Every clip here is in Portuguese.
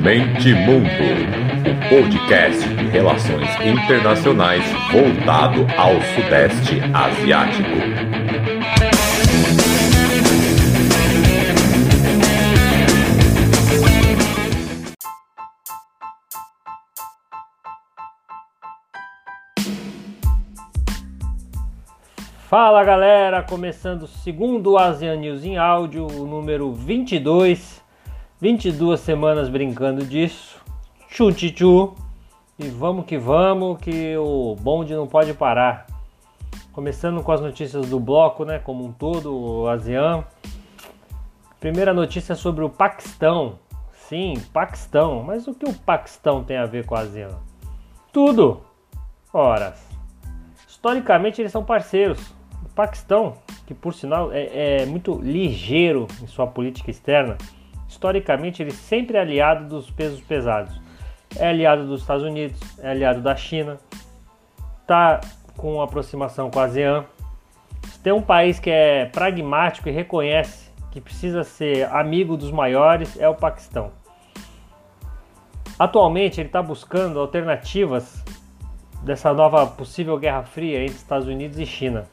Mente Mundo, o podcast de relações internacionais voltado ao Sudeste Asiático. Fala galera, começando o segundo ASEAN News em áudio, o número 22. 22 semanas brincando disso. Chu E vamos que vamos, que o bonde não pode parar. Começando com as notícias do bloco, né, como um todo, o ASEAN. Primeira notícia sobre o Paquistão. Sim, Paquistão. Mas o que o Paquistão tem a ver com a ASEAN? Tudo. Ora, historicamente eles são parceiros Paquistão, que por sinal é, é, muito ligeiro em sua política externa, historicamente ele sempre é aliado dos pesos pesados. É aliado dos Estados Unidos, é aliado da China, está com aproximação com a ASEAN. Tem um país que é pragmático e reconhece que precisa ser amigo dos maiores, é o Paquistão. Atualmente ele está buscando alternativas dessa nova possível guerra fria entre Estados Unidos e China.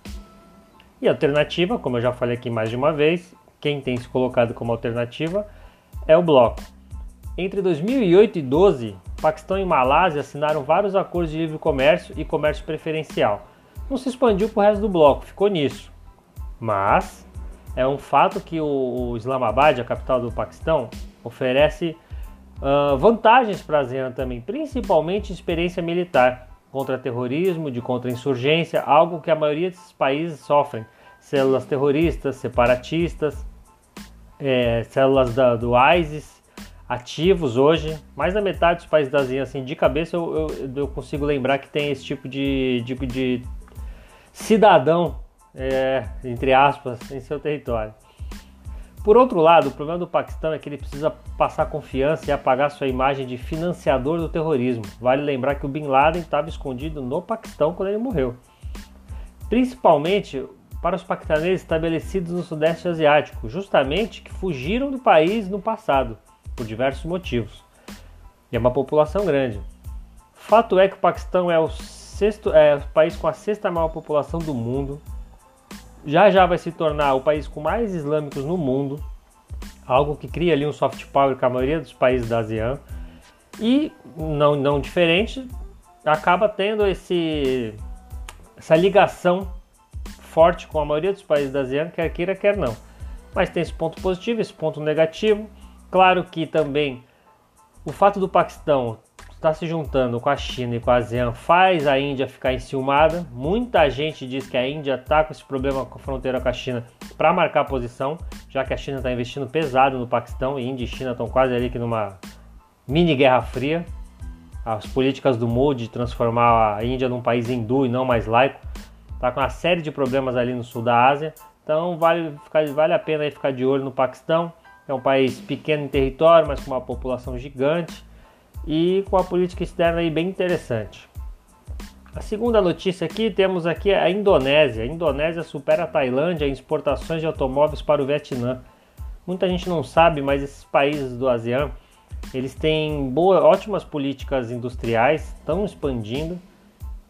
E a alternativa, como eu já falei aqui mais de uma vez, quem tem se colocado como alternativa é o bloco. Entre 2008 e 2012, Paquistão e Malásia assinaram vários acordos de livre comércio e comércio preferencial. Não se expandiu para o resto do bloco, ficou nisso. Mas é um fato que o Islamabad, a capital do Paquistão, oferece uh, vantagens para a ASEAN também, principalmente experiência militar contra terrorismo, de contra-insurgência, algo que a maioria desses países sofrem. Células terroristas, separatistas, é, células da, do ISIS ativos hoje. Mais da metade dos países da ASEAN, assim, de cabeça eu, eu, eu consigo lembrar que tem esse tipo de, de, de cidadão, é, entre aspas, em seu território. Por outro lado, o problema do Paquistão é que ele precisa passar confiança e apagar sua imagem de financiador do terrorismo. Vale lembrar que o Bin Laden estava escondido no Paquistão quando ele morreu. Principalmente para os paquistaneses estabelecidos no Sudeste Asiático, justamente que fugiram do país no passado, por diversos motivos. E é uma população grande. Fato é que o Paquistão é o, sexto, é o país com a sexta maior população do mundo, já já vai se tornar o país com mais islâmicos no mundo, algo que cria ali um soft power com a maioria dos países da ASEAN. E não, não diferente, acaba tendo esse, essa ligação forte com a maioria dos países da ASEAN, quer queira, quer não. Mas tem esse ponto positivo, esse ponto negativo. Claro que também o fato do Paquistão está se juntando com a China e com a ASEAN faz a Índia ficar enciumada. Muita gente diz que a Índia está com esse problema com a fronteira com a China para marcar posição, já que a China está investindo pesado no Paquistão e Índia e China estão quase ali que numa mini guerra fria. As políticas do Modi de transformar a Índia num país hindu e não mais laico está com uma série de problemas ali no sul da Ásia. Então vale, ficar, vale a pena ficar de olho no Paquistão. É um país pequeno em território, mas com uma população gigante e com a política externa aí bem interessante. A segunda notícia aqui temos aqui a Indonésia. A Indonésia supera a Tailândia em exportações de automóveis para o Vietnã. Muita gente não sabe, mas esses países do ASEAN eles têm boas, ótimas políticas industriais, estão expandindo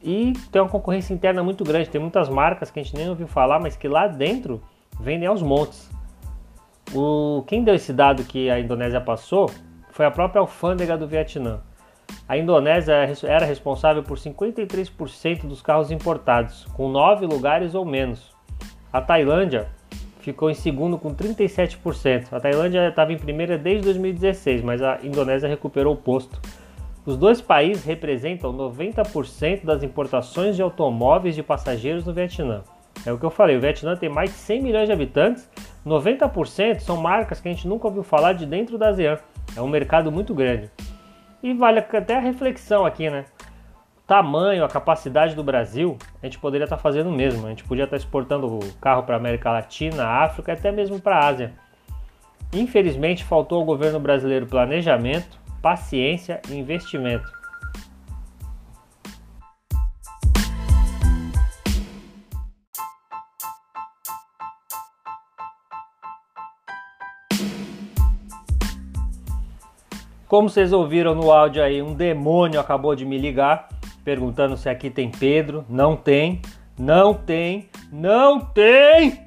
e tem uma concorrência interna muito grande. Tem muitas marcas que a gente nem ouviu falar, mas que lá dentro vendem aos montes. O, quem deu esse dado que a Indonésia passou foi a própria alfândega do Vietnã. A Indonésia era responsável por 53% dos carros importados, com 9 lugares ou menos. A Tailândia ficou em segundo com 37%. A Tailândia estava em primeira desde 2016, mas a Indonésia recuperou o posto. Os dois países representam 90% das importações de automóveis de passageiros no Vietnã. É o que eu falei, o Vietnã tem mais de 100 milhões de habitantes, 90% são marcas que a gente nunca ouviu falar de dentro da ASEAN. É um mercado muito grande. E vale até a reflexão aqui, né? O tamanho, a capacidade do Brasil, a gente poderia estar fazendo o mesmo. A gente podia estar exportando o carro para a América Latina, África até mesmo para a Ásia. Infelizmente, faltou ao governo brasileiro planejamento, paciência e investimento. Como vocês ouviram no áudio aí, um demônio acabou de me ligar perguntando se aqui tem Pedro. Não tem, não tem, não tem!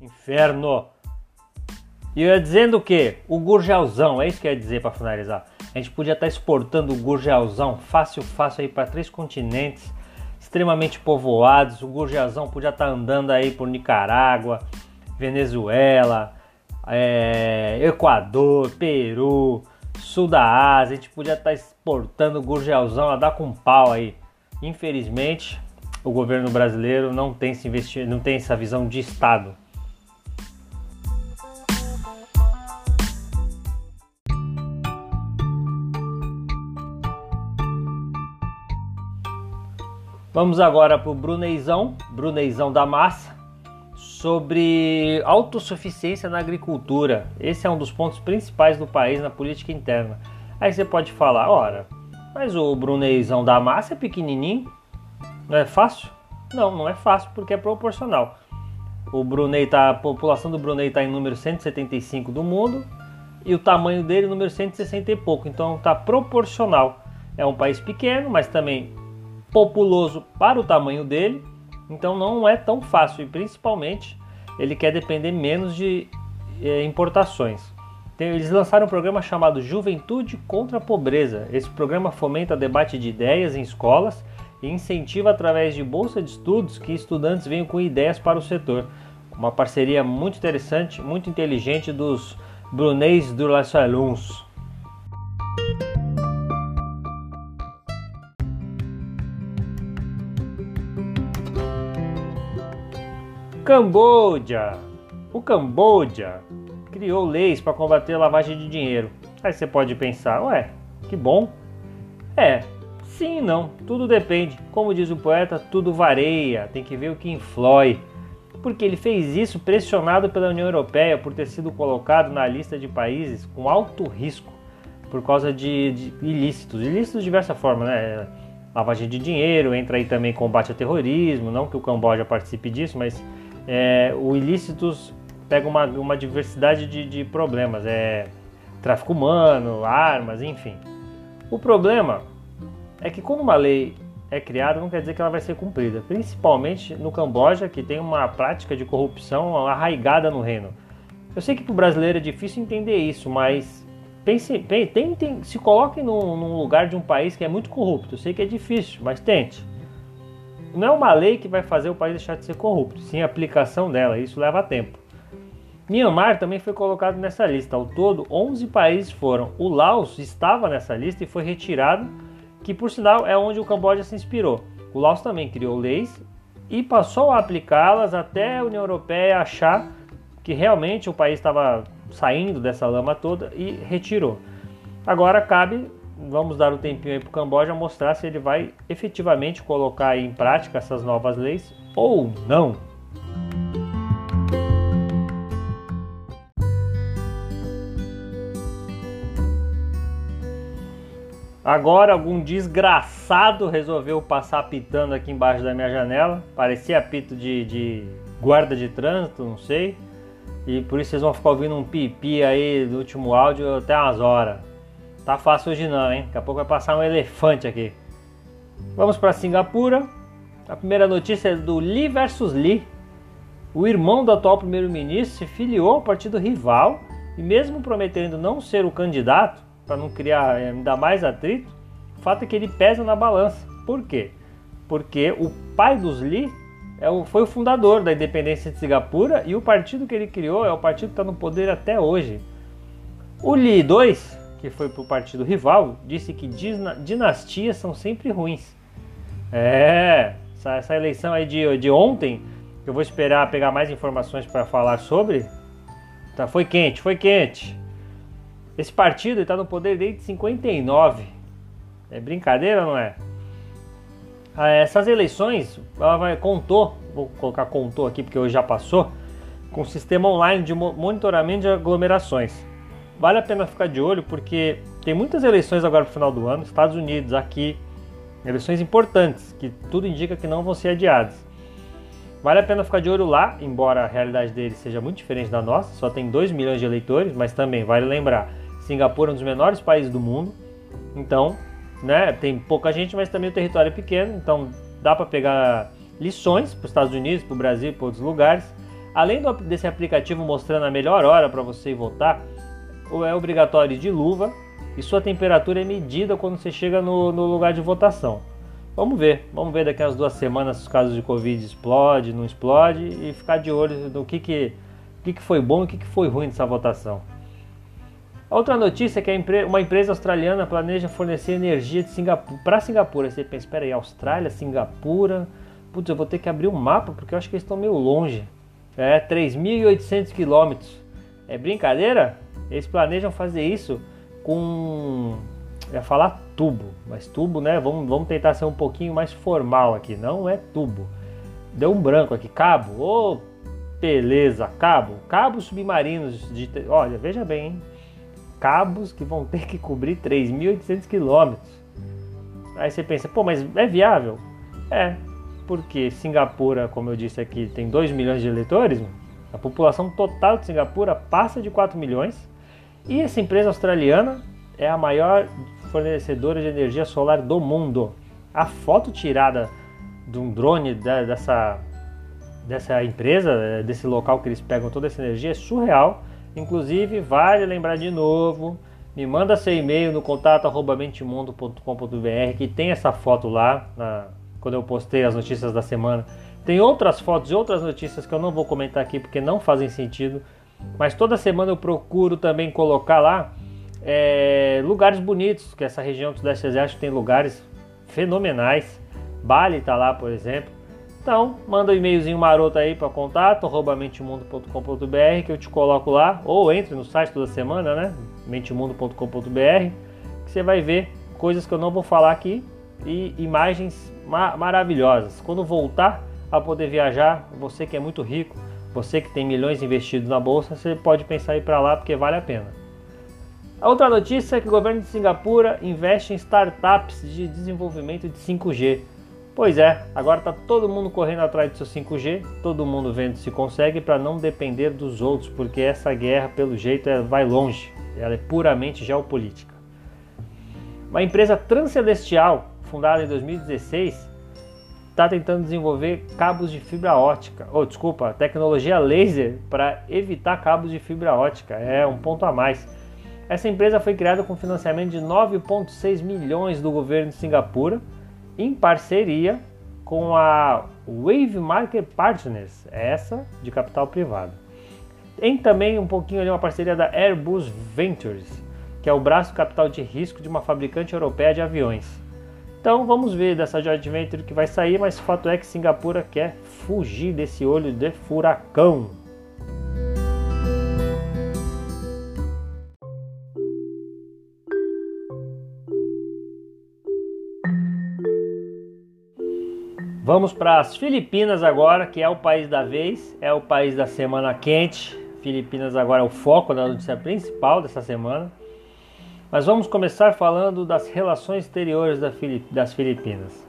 Inferno! E eu ia dizendo o que? O gurgelzão, é isso que eu ia dizer para finalizar. A gente podia estar tá exportando o gurgelzão fácil, fácil aí para três continentes extremamente povoados. O gurgelzão podia estar tá andando aí por Nicarágua, Venezuela, é, Equador, Peru, sul da Ásia. A gente podia estar tá exportando o gurgelzão a dar com pau aí. Infelizmente, o governo brasileiro não tem, se investir, não tem essa visão de Estado. Vamos agora para o Bruneizão, Bruneizão da Massa, sobre autossuficiência na agricultura. Esse é um dos pontos principais do país na política interna. Aí você pode falar, ora, mas o Bruneizão da Massa é pequenininho, não é fácil? Não, não é fácil porque é proporcional. O Brunei tá, a população do Brunei está em número 175 do mundo e o tamanho dele número 160 e pouco, então está proporcional. É um país pequeno, mas também populoso para o tamanho dele, então não é tão fácil e principalmente ele quer depender menos de é, importações. Eles lançaram um programa chamado Juventude contra a Pobreza. Esse programa fomenta debate de ideias em escolas e incentiva através de bolsa de estudos que estudantes venham com ideias para o setor. Uma parceria muito interessante, muito inteligente dos Bruneis do Aluns. Camboja. O Camboja criou leis para combater a lavagem de dinheiro. Aí você pode pensar, ué, que bom. É, sim e não, tudo depende. Como diz o poeta, tudo varia, tem que ver o que influi. Porque ele fez isso pressionado pela União Europeia por ter sido colocado na lista de países com alto risco por causa de, de ilícitos. Ilícitos de diversa forma, né? Lavagem de dinheiro, entra aí também combate ao terrorismo, não que o Camboja participe disso, mas é, o ilícitos pega uma, uma diversidade de, de problemas, é tráfico humano, armas, enfim. O problema é que quando uma lei é criada, não quer dizer que ela vai ser cumprida, principalmente no Camboja, que tem uma prática de corrupção arraigada no reino. Eu sei que para o brasileiro é difícil entender isso, mas pense, tentem, se coloquem num, num lugar de um país que é muito corrupto. Eu sei que é difícil, mas tente não é uma lei que vai fazer o país deixar de ser corrupto, sim a aplicação dela, isso leva tempo. Myanmar também foi colocado nessa lista, ao todo 11 países foram. O Laos estava nessa lista e foi retirado, que por sinal é onde o Camboja se inspirou. O Laos também criou leis e passou a aplicá-las até a União Europeia achar que realmente o país estava saindo dessa lama toda e retirou. Agora cabe vamos dar um tempinho aí para o Camboja mostrar se ele vai efetivamente colocar em prática essas novas leis ou não. Agora algum desgraçado resolveu passar apitando aqui embaixo da minha janela. Parecia apito de, de guarda de trânsito, não sei. E por isso vocês vão ficar ouvindo um pipi aí no último áudio até umas horas. Tá fácil hoje não, hein? Daqui a pouco vai passar um elefante aqui. Vamos para Singapura. A primeira notícia é do Lee versus Lee. O irmão do atual primeiro-ministro se filiou ao partido rival e mesmo prometendo não ser o candidato, para não criar ainda mais atrito, o fato é que ele pesa na balança. Por quê? Porque o pai dos Lee é o, foi o fundador da independência de Singapura e o partido que ele criou é o partido que está no poder até hoje. O Lee 2 que foi para o partido rival, disse que dinastias são sempre ruins. É, essa, essa eleição aí de, de ontem, eu vou esperar pegar mais informações para falar sobre. Tá, foi quente, foi quente. Esse partido está no poder desde 59. É brincadeira, não é? Ah, essas eleições, ela vai, contou, vou colocar contou aqui porque hoje já passou, com sistema online de monitoramento de aglomerações vale a pena ficar de olho porque tem muitas eleições agora no final do ano, Estados Unidos, aqui, eleições importantes que tudo indica que não vão ser adiadas. Vale a pena ficar de olho lá, embora a realidade deles seja muito diferente da nossa, só tem 2 milhões de eleitores, mas também vale lembrar, Singapura é um dos menores países do mundo, então, né, tem pouca gente, mas também o território é pequeno, então dá para pegar lições para os Estados Unidos, para o Brasil, para outros lugares. Além desse aplicativo mostrando a melhor hora para você ir votar, é obrigatório de luva e sua temperatura é medida quando você chega no, no lugar de votação. Vamos ver, vamos ver daqui a duas semanas se os casos de Covid explode, não explode e ficar de olho no que, que, que, que foi bom e o que, que foi ruim dessa votação. Outra notícia é que uma empresa australiana planeja fornecer energia Singapura, para Singapura. Você pensa, espera aí, Austrália, Singapura, putz, eu vou ter que abrir um mapa porque eu acho que eles estão meio longe. É, 3.800 quilômetros. É brincadeira? Eles planejam fazer isso com. Ia falar tubo, mas tubo, né? Vamos, vamos tentar ser um pouquinho mais formal aqui. Não é tubo. Deu um branco aqui. Cabo. Ô, oh, beleza, cabo. Cabos submarinos de. Olha, veja bem, hein? Cabos que vão ter que cobrir 3.800 quilômetros. Aí você pensa, pô, mas é viável? É, porque Singapura, como eu disse aqui, tem 2 milhões de eleitores, a população total de Singapura passa de 4 milhões, e essa empresa australiana é a maior fornecedora de energia solar do mundo. A foto tirada de um drone dessa, dessa empresa, desse local que eles pegam toda essa energia, é surreal. Inclusive, vale lembrar de novo, me manda seu e-mail no contato contato@mentimundo.com.br que tem essa foto lá na, quando eu postei as notícias da semana. Tem outras fotos e outras notícias que eu não vou comentar aqui porque não fazem sentido, mas toda semana eu procuro também colocar lá é, lugares bonitos, que essa região do Sudeste Asiático tem lugares fenomenais. Bali está lá, por exemplo. Então, manda um e-mailzinho maroto aí para contato, mentemundo.com.br, que eu te coloco lá, ou entre no site toda semana, né? mentemundo.com.br, que você vai ver coisas que eu não vou falar aqui e imagens ma maravilhosas. Quando voltar a poder viajar, você que é muito rico, você que tem milhões investidos na bolsa, você pode pensar em ir para lá porque vale a pena. A outra notícia é que o governo de Singapura investe em startups de desenvolvimento de 5G. Pois é, agora está todo mundo correndo atrás do seu 5G, todo mundo vendo se consegue para não depender dos outros, porque essa guerra, pelo jeito, é, vai longe, ela é puramente geopolítica. Uma empresa transcelestial fundada em 2016, está tentando desenvolver cabos de fibra ótica, ou desculpa, tecnologia laser para evitar cabos de fibra ótica. É um ponto a mais. Essa empresa foi criada com financiamento de 9,6 milhões do governo de Singapura, em parceria com a Wave Market Partners, essa de capital privado. Tem também um pouquinho ali uma parceria da Airbus Ventures, que é o braço capital de risco de uma fabricante europeia de aviões. Então vamos ver dessa joint venture que vai sair, mas o fato é que Singapura quer fugir desse olho de furacão. Vamos para as Filipinas agora, que é o país da vez, é o país da semana quente. Filipinas agora é o foco da notícia principal dessa semana. Mas vamos começar falando das relações exteriores das Filipinas.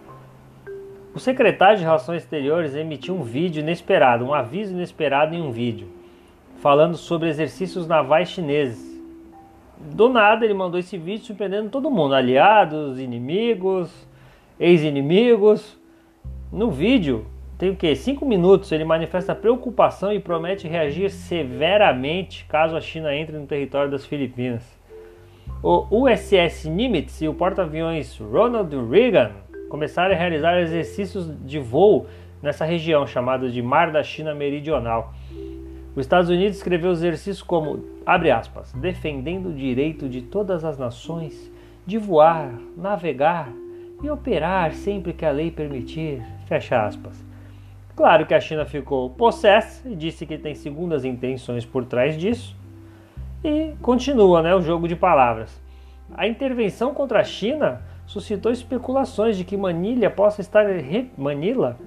O secretário de Relações Exteriores emitiu um vídeo inesperado, um aviso inesperado em um vídeo, falando sobre exercícios navais chineses. Do nada ele mandou esse vídeo surpreendendo todo mundo, aliados, inimigos, ex-inimigos. No vídeo tem o que? Cinco minutos. Ele manifesta preocupação e promete reagir severamente caso a China entre no território das Filipinas. O USS Nimitz e o porta-aviões Ronald Reagan começaram a realizar exercícios de voo nessa região chamada de Mar da China Meridional. Os Estados Unidos escreveu os exercícios como, abre aspas, defendendo o direito de todas as nações de voar, navegar e operar sempre que a lei permitir, fecha aspas. Claro que a China ficou possessa e disse que tem segundas intenções por trás disso, e continua né, o jogo de palavras. A intervenção contra a China suscitou especulações de que Manila possa estar, re... Manila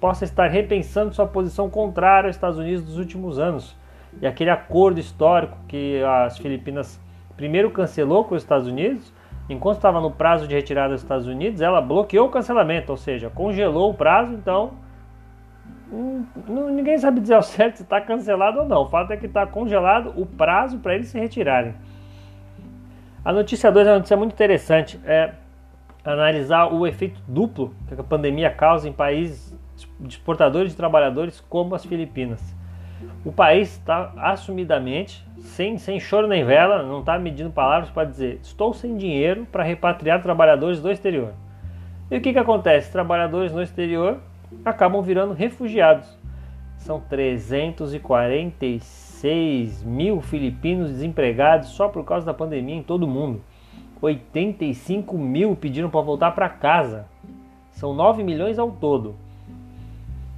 possa estar repensando sua posição contrária aos Estados Unidos dos últimos anos. E aquele acordo histórico que as Filipinas primeiro cancelou com os Estados Unidos, enquanto estava no prazo de retirada dos Estados Unidos, ela bloqueou o cancelamento, ou seja, congelou o prazo, então ninguém sabe dizer ao certo se está cancelado ou não. O fato é que está congelado o prazo para eles se retirarem. A notícia 2 é uma notícia muito interessante. É analisar o efeito duplo que a pandemia causa em países exportadores de trabalhadores como as Filipinas. O país está assumidamente, sem, sem choro nem vela, não está medindo palavras para dizer estou sem dinheiro para repatriar trabalhadores do exterior. E o que, que acontece? Trabalhadores no exterior acabam virando refugiados. São 346 mil filipinos desempregados só por causa da pandemia em todo o mundo. 85 mil pediram para voltar para casa. São 9 milhões ao todo.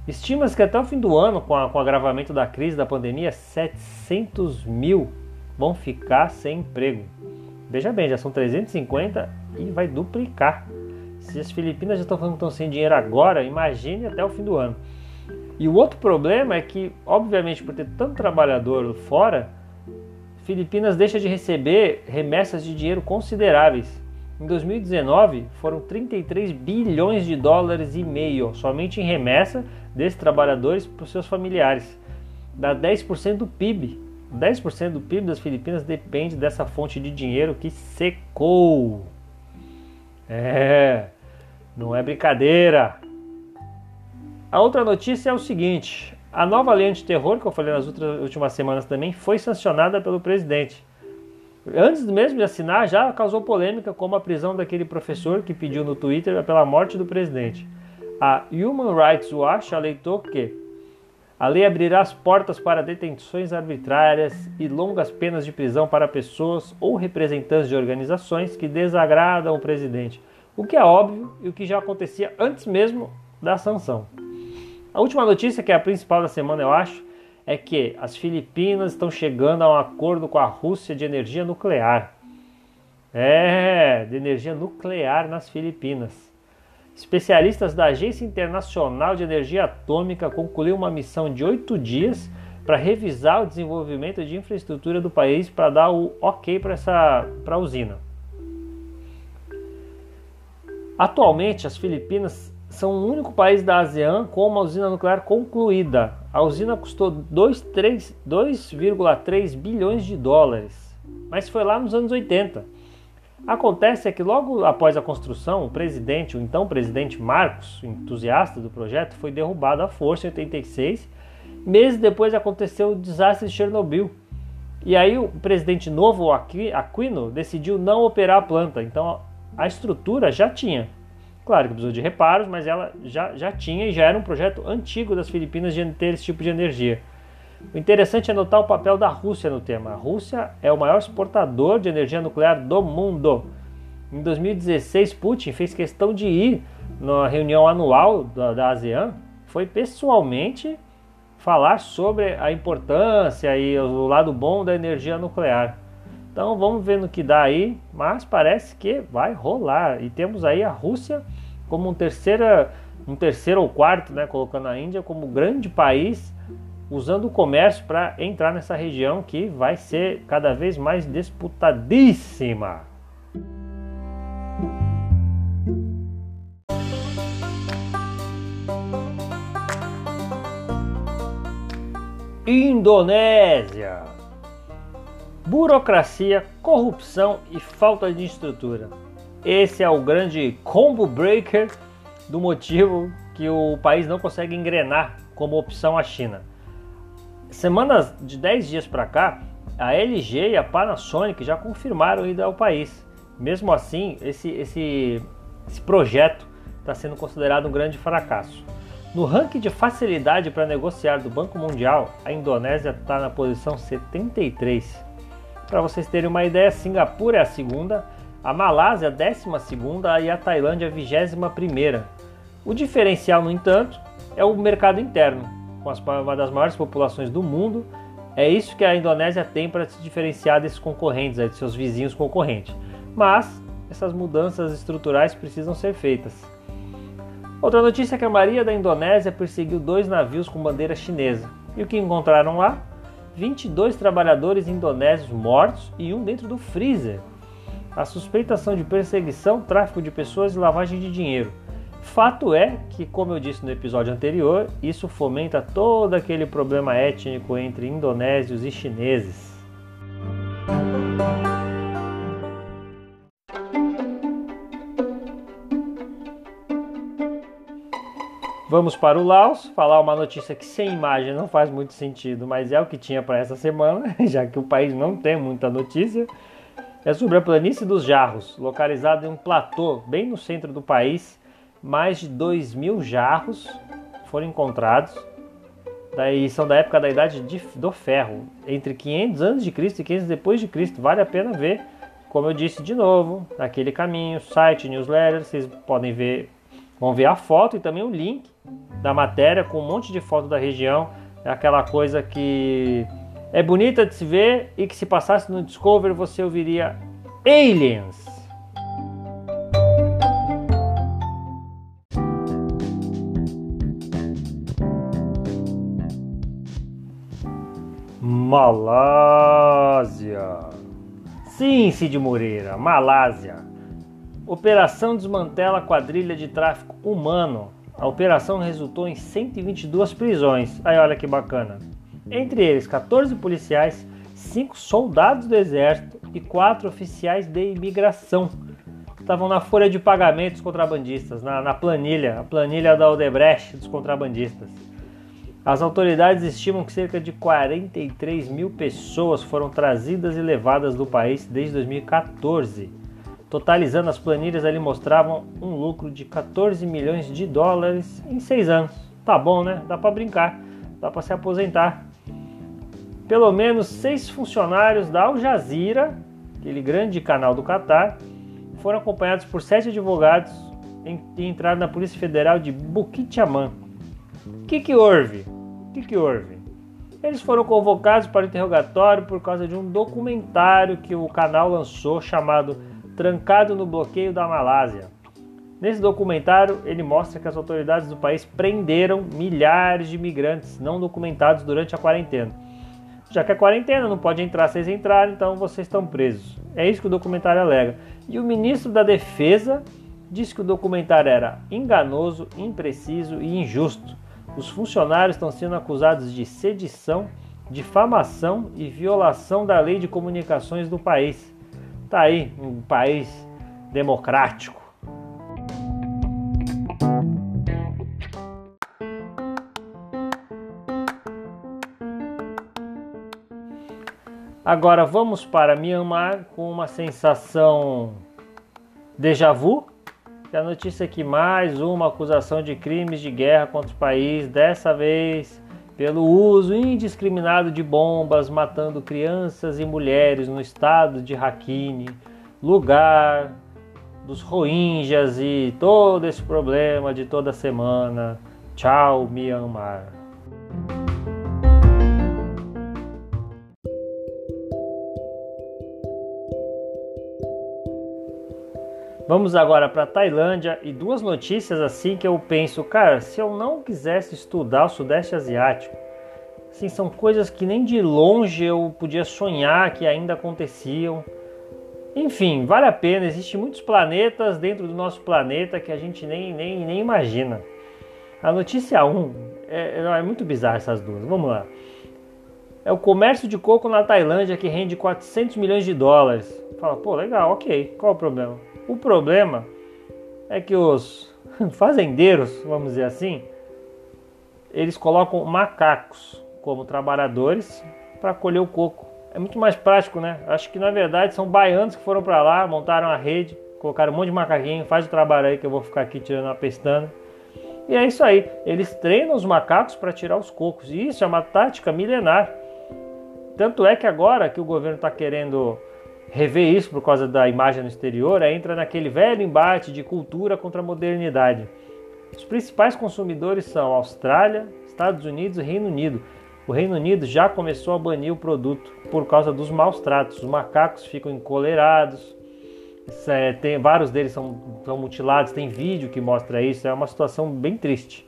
Estima-se que até o fim do ano, com, a, com o agravamento da crise da pandemia, 700 mil vão ficar sem emprego. Veja bem, já são 350 e vai duplicar. Se as Filipinas já estão falando que estão sem dinheiro agora, imagine até o fim do ano. E o outro problema é que, obviamente, por ter tanto trabalhador fora, Filipinas deixa de receber remessas de dinheiro consideráveis. Em 2019, foram 33 bilhões de dólares e meio somente em remessa desses trabalhadores para os seus familiares. Dá 10% do PIB. 10% do PIB das Filipinas depende dessa fonte de dinheiro que secou. É, não é brincadeira. A outra notícia é o seguinte: a nova lei anti-terror, que eu falei nas últimas semanas também, foi sancionada pelo presidente. Antes mesmo de assinar, já causou polêmica, como a prisão daquele professor que pediu no Twitter pela morte do presidente. A Human Rights Watch aleitou que a lei abrirá as portas para detenções arbitrárias e longas penas de prisão para pessoas ou representantes de organizações que desagradam o presidente, o que é óbvio e o que já acontecia antes mesmo da sanção. A última notícia, que é a principal da semana, eu acho, é que as Filipinas estão chegando a um acordo com a Rússia de energia nuclear. É, de energia nuclear nas Filipinas. Especialistas da Agência Internacional de Energia Atômica concluíram uma missão de oito dias para revisar o desenvolvimento de infraestrutura do país para dar o ok para essa pra usina. Atualmente, as Filipinas são o único país da ASEAN com uma usina nuclear concluída. A usina custou 2,3 bilhões de dólares, mas foi lá nos anos 80. Acontece é que logo após a construção, o presidente, o então presidente Marcos, entusiasta do projeto, foi derrubado à força em 86. Meses depois aconteceu o desastre de Chernobyl. E aí o presidente novo, Aquino, decidiu não operar a planta. Então a estrutura já tinha, Claro que precisou de reparos, mas ela já, já tinha e já era um projeto antigo das Filipinas de ter esse tipo de energia. O interessante é notar o papel da Rússia no tema. A Rússia é o maior exportador de energia nuclear do mundo. Em 2016, Putin fez questão de ir na reunião anual da, da ASEAN, foi pessoalmente falar sobre a importância e o lado bom da energia nuclear. Então vamos ver no que dá aí, mas parece que vai rolar. E temos aí a Rússia como um, terceira, um terceiro ou quarto, né, colocando a Índia como grande país, usando o comércio para entrar nessa região que vai ser cada vez mais disputadíssima. Indonésia burocracia, corrupção e falta de estrutura. Esse é o grande combo breaker do motivo que o país não consegue engrenar como opção a China. Semanas de 10 dias para cá, a LG e a Panasonic já confirmaram ir ao país. Mesmo assim, esse, esse, esse projeto está sendo considerado um grande fracasso. No ranking de facilidade para negociar do Banco Mundial, a Indonésia está na posição 73. Para vocês terem uma ideia, Singapura é a segunda, a Malásia a décima segunda e a Tailândia a vigésima primeira. O diferencial, no entanto, é o mercado interno, com uma das maiores populações do mundo. É isso que a Indonésia tem para se diferenciar desses concorrentes, de seus vizinhos concorrentes. Mas essas mudanças estruturais precisam ser feitas. Outra notícia é que a Marinha da Indonésia perseguiu dois navios com bandeira chinesa. E o que encontraram lá? 22 trabalhadores indonésios mortos e um dentro do freezer. A suspeitação de perseguição, tráfico de pessoas e lavagem de dinheiro. Fato é que, como eu disse no episódio anterior, isso fomenta todo aquele problema étnico entre indonésios e chineses. Vamos para o Laos, falar uma notícia que sem imagem não faz muito sentido, mas é o que tinha para essa semana, já que o país não tem muita notícia. É sobre a planície dos Jarros, localizada em um platô bem no centro do país. Mais de 2 mil jarros foram encontrados. Daí são da época da idade de, do ferro, entre 500 antes de Cristo e 500 depois de Cristo. Vale a pena ver, como eu disse de novo, naquele caminho, site, newsletter, vocês podem ver, vão ver a foto e também o link da matéria com um monte de foto da região. É aquela coisa que é bonita de se ver e que se passasse no Discovery você ouviria Aliens. Malásia. Sim, Cid Moreira, Malásia. Operação desmantela quadrilha de tráfico humano. A operação resultou em 122 prisões. Aí olha que bacana entre eles 14 policiais, 5 soldados do exército e 4 oficiais de imigração. Estavam na folha de pagamentos contrabandistas, na, na planilha, a planilha da Odebrecht dos contrabandistas. As autoridades estimam que cerca de 43 mil pessoas foram trazidas e levadas do país desde 2014. Totalizando as planilhas ali mostravam um lucro de 14 milhões de dólares em seis anos. Tá bom, né? Dá para brincar, dá para se aposentar pelo menos seis funcionários da Al Jazeera, aquele grande canal do Catar, foram acompanhados por sete advogados e entraram na Polícia Federal de Bukit Yaman. O que, que houve? O que, que houve? Eles foram convocados para o interrogatório por causa de um documentário que o canal lançou chamado Trancado no Bloqueio da Malásia. Nesse documentário, ele mostra que as autoridades do país prenderam milhares de imigrantes não documentados durante a quarentena já que é quarentena, não pode entrar, vocês entraram, então vocês estão presos. É isso que o documentário alega. E o ministro da Defesa disse que o documentário era enganoso, impreciso e injusto. Os funcionários estão sendo acusados de sedição, difamação e violação da lei de comunicações do país. Tá aí, um país democrático Agora vamos para Myanmar com uma sensação déjà vu. Que a notícia é que mais uma acusação de crimes de guerra contra o país, dessa vez pelo uso indiscriminado de bombas, matando crianças e mulheres no estado de Rakhine, lugar dos Rohingyas e todo esse problema de toda semana. Tchau, Myanmar. Vamos agora para Tailândia e duas notícias assim que eu penso, cara, se eu não quisesse estudar o Sudeste Asiático, assim, são coisas que nem de longe eu podia sonhar que ainda aconteciam. Enfim, vale a pena, existem muitos planetas dentro do nosso planeta que a gente nem, nem, nem imagina. A notícia 1 é, é muito bizarra essas duas. Vamos lá. É o comércio de coco na Tailândia que rende 400 milhões de dólares. Fala, pô, legal, ok. Qual o problema? O problema é que os fazendeiros, vamos dizer assim, eles colocam macacos como trabalhadores para colher o coco. É muito mais prático, né? Acho que na verdade são baianos que foram para lá, montaram a rede, colocaram um monte de macaquinho, faz o trabalho aí que eu vou ficar aqui tirando a pestana. E é isso aí. Eles treinam os macacos para tirar os cocos. E isso é uma tática milenar. Tanto é que agora que o governo está querendo rever isso por causa da imagem no exterior, aí entra naquele velho embate de cultura contra a modernidade. Os principais consumidores são Austrália, Estados Unidos e Reino Unido. O Reino Unido já começou a banir o produto por causa dos maus tratos. Os macacos ficam encolerados, é, tem, vários deles são, são mutilados, tem vídeo que mostra isso, é uma situação bem triste.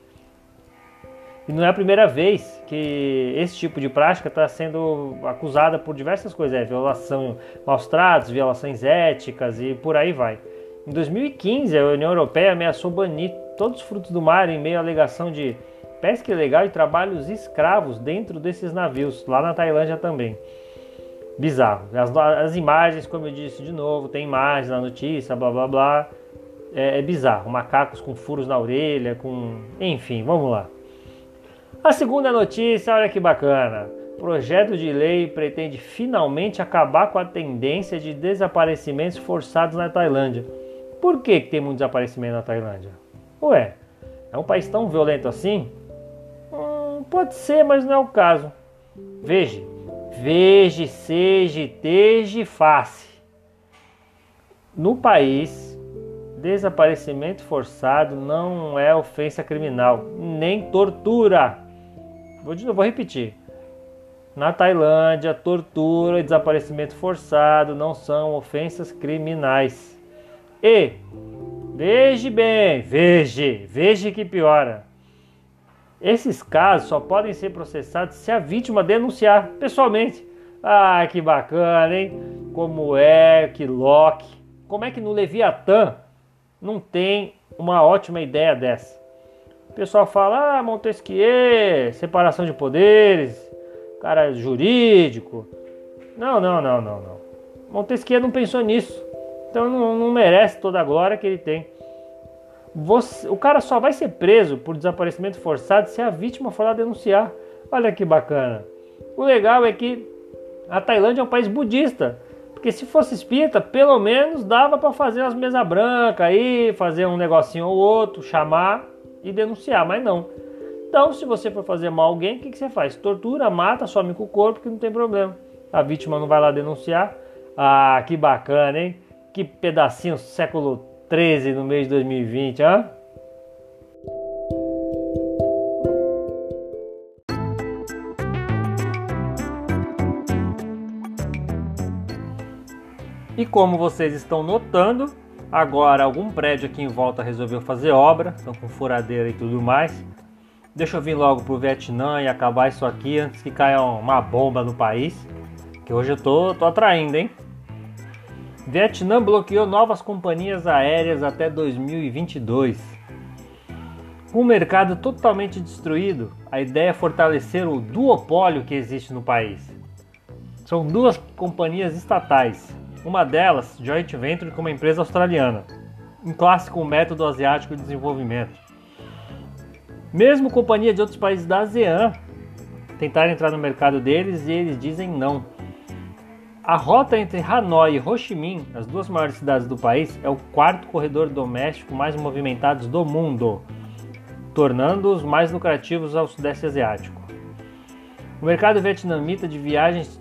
E não é a primeira vez que esse tipo de prática está sendo acusada por diversas coisas, é, violação, maus tratos, violações éticas e por aí vai. Em 2015, a União Europeia ameaçou banir todos os frutos do mar em meio à alegação de pesca ilegal e trabalhos escravos dentro desses navios, lá na Tailândia também. Bizarro. As, as imagens, como eu disse de novo, tem imagens na notícia, blá blá blá. é, é bizarro. Macacos com furos na orelha, com. Enfim, vamos lá. A segunda notícia, olha que bacana. Projeto de lei pretende finalmente acabar com a tendência de desaparecimentos forçados na Tailândia. Por que, que tem muito desaparecimento na Tailândia? Ué, é um país tão violento assim? Hum, pode ser, mas não é o caso. Veja, veja, seja, teja, face. No país, desaparecimento forçado não é ofensa criminal, nem tortura. Vou, vou repetir. Na Tailândia, tortura e desaparecimento forçado não são ofensas criminais. E, veja bem, veja, veja que piora. Esses casos só podem ser processados se a vítima denunciar pessoalmente. Ah, que bacana, hein? Como é que Locke, como é que no Leviatã não tem uma ótima ideia dessa? O pessoal fala, ah, Montesquieu, separação de poderes, cara jurídico. Não, não, não, não, não. Montesquieu não pensou nisso. Então não, não merece toda a glória que ele tem. Você, o cara só vai ser preso por desaparecimento forçado se a vítima for lá denunciar. Olha que bacana. O legal é que a Tailândia é um país budista. Porque se fosse espírita, pelo menos dava para fazer as mesas brancas aí, fazer um negocinho ou outro, chamar e denunciar, mas não. Então, se você for fazer mal a alguém, o que, que você faz? Tortura, mata, some com o corpo, que não tem problema. A vítima não vai lá denunciar. Ah, que bacana, hein? Que pedacinho século 13 no mês de 2020, hã? E como vocês estão notando, agora algum prédio aqui em volta resolveu fazer obra, estão com furadeira e tudo mais. Deixa eu vir logo pro Vietnã e acabar isso aqui antes que caia uma bomba no país. Que hoje eu tô, tô atraindo, hein? Vietnã bloqueou novas companhias aéreas até 2022. Com o mercado totalmente destruído, a ideia é fortalecer o duopólio que existe no país. São duas companhias estatais, uma delas joint venture com uma empresa australiana, um clássico método asiático de desenvolvimento. Mesmo companhia de outros países da ASEAN tentaram entrar no mercado deles e eles dizem não. A rota entre Hanoi e Ho Chi Minh, as duas maiores cidades do país, é o quarto corredor doméstico mais movimentado do mundo, tornando-os mais lucrativos ao Sudeste Asiático. O mercado vietnamita de viagens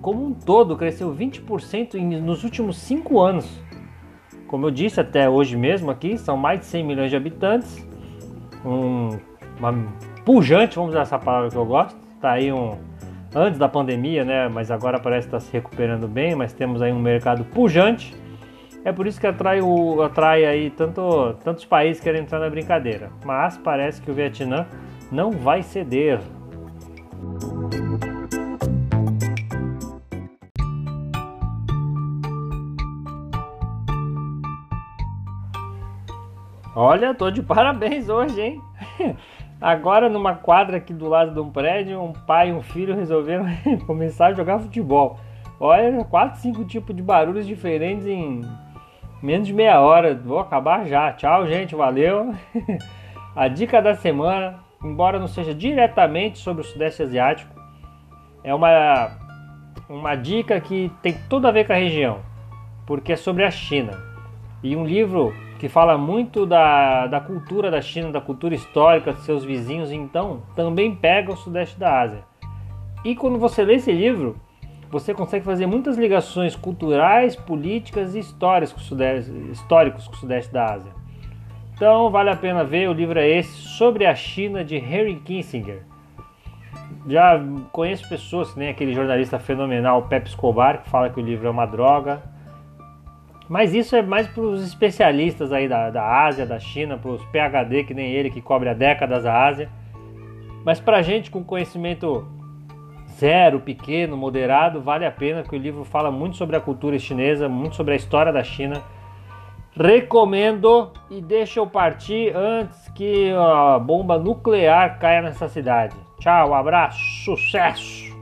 como um todo cresceu 20% nos últimos 5 anos. Como eu disse até hoje mesmo aqui, são mais de 100 milhões de habitantes, um uma pujante, vamos usar essa palavra que eu gosto. Tá aí um antes da pandemia, né? Mas agora parece estar se recuperando bem, mas temos aí um mercado pujante. É por isso que atrai, o, atrai aí tanto, tantos países querem entrar na brincadeira. Mas parece que o Vietnã não vai ceder. Olha, tô de parabéns hoje, hein? Agora, numa quadra aqui do lado de um prédio, um pai e um filho resolveram começar a jogar futebol. Olha, quatro, cinco tipos de barulhos diferentes em menos de meia hora. Vou acabar já. Tchau, gente. Valeu. a dica da semana, embora não seja diretamente sobre o Sudeste Asiático, é uma, uma dica que tem tudo a ver com a região, porque é sobre a China. E um livro que fala muito da, da cultura da China, da cultura histórica de seus vizinhos, então também pega o Sudeste da Ásia. E quando você lê esse livro, você consegue fazer muitas ligações culturais, políticas e históricas com o Sudeste, históricos com o Sudeste da Ásia. Então vale a pena ver, o livro é esse, sobre a China de Henry Kissinger. Já conheço pessoas, nem aquele jornalista fenomenal Pepe Escobar, que fala que o livro é uma droga, mas isso é mais para os especialistas aí da, da Ásia, da China, para os PHD, que nem ele, que cobre há décadas a Ásia. Mas para gente com conhecimento zero, pequeno, moderado, vale a pena, que o livro fala muito sobre a cultura chinesa, muito sobre a história da China. Recomendo e deixa eu partir antes que a bomba nuclear caia nessa cidade. Tchau, abraço, sucesso!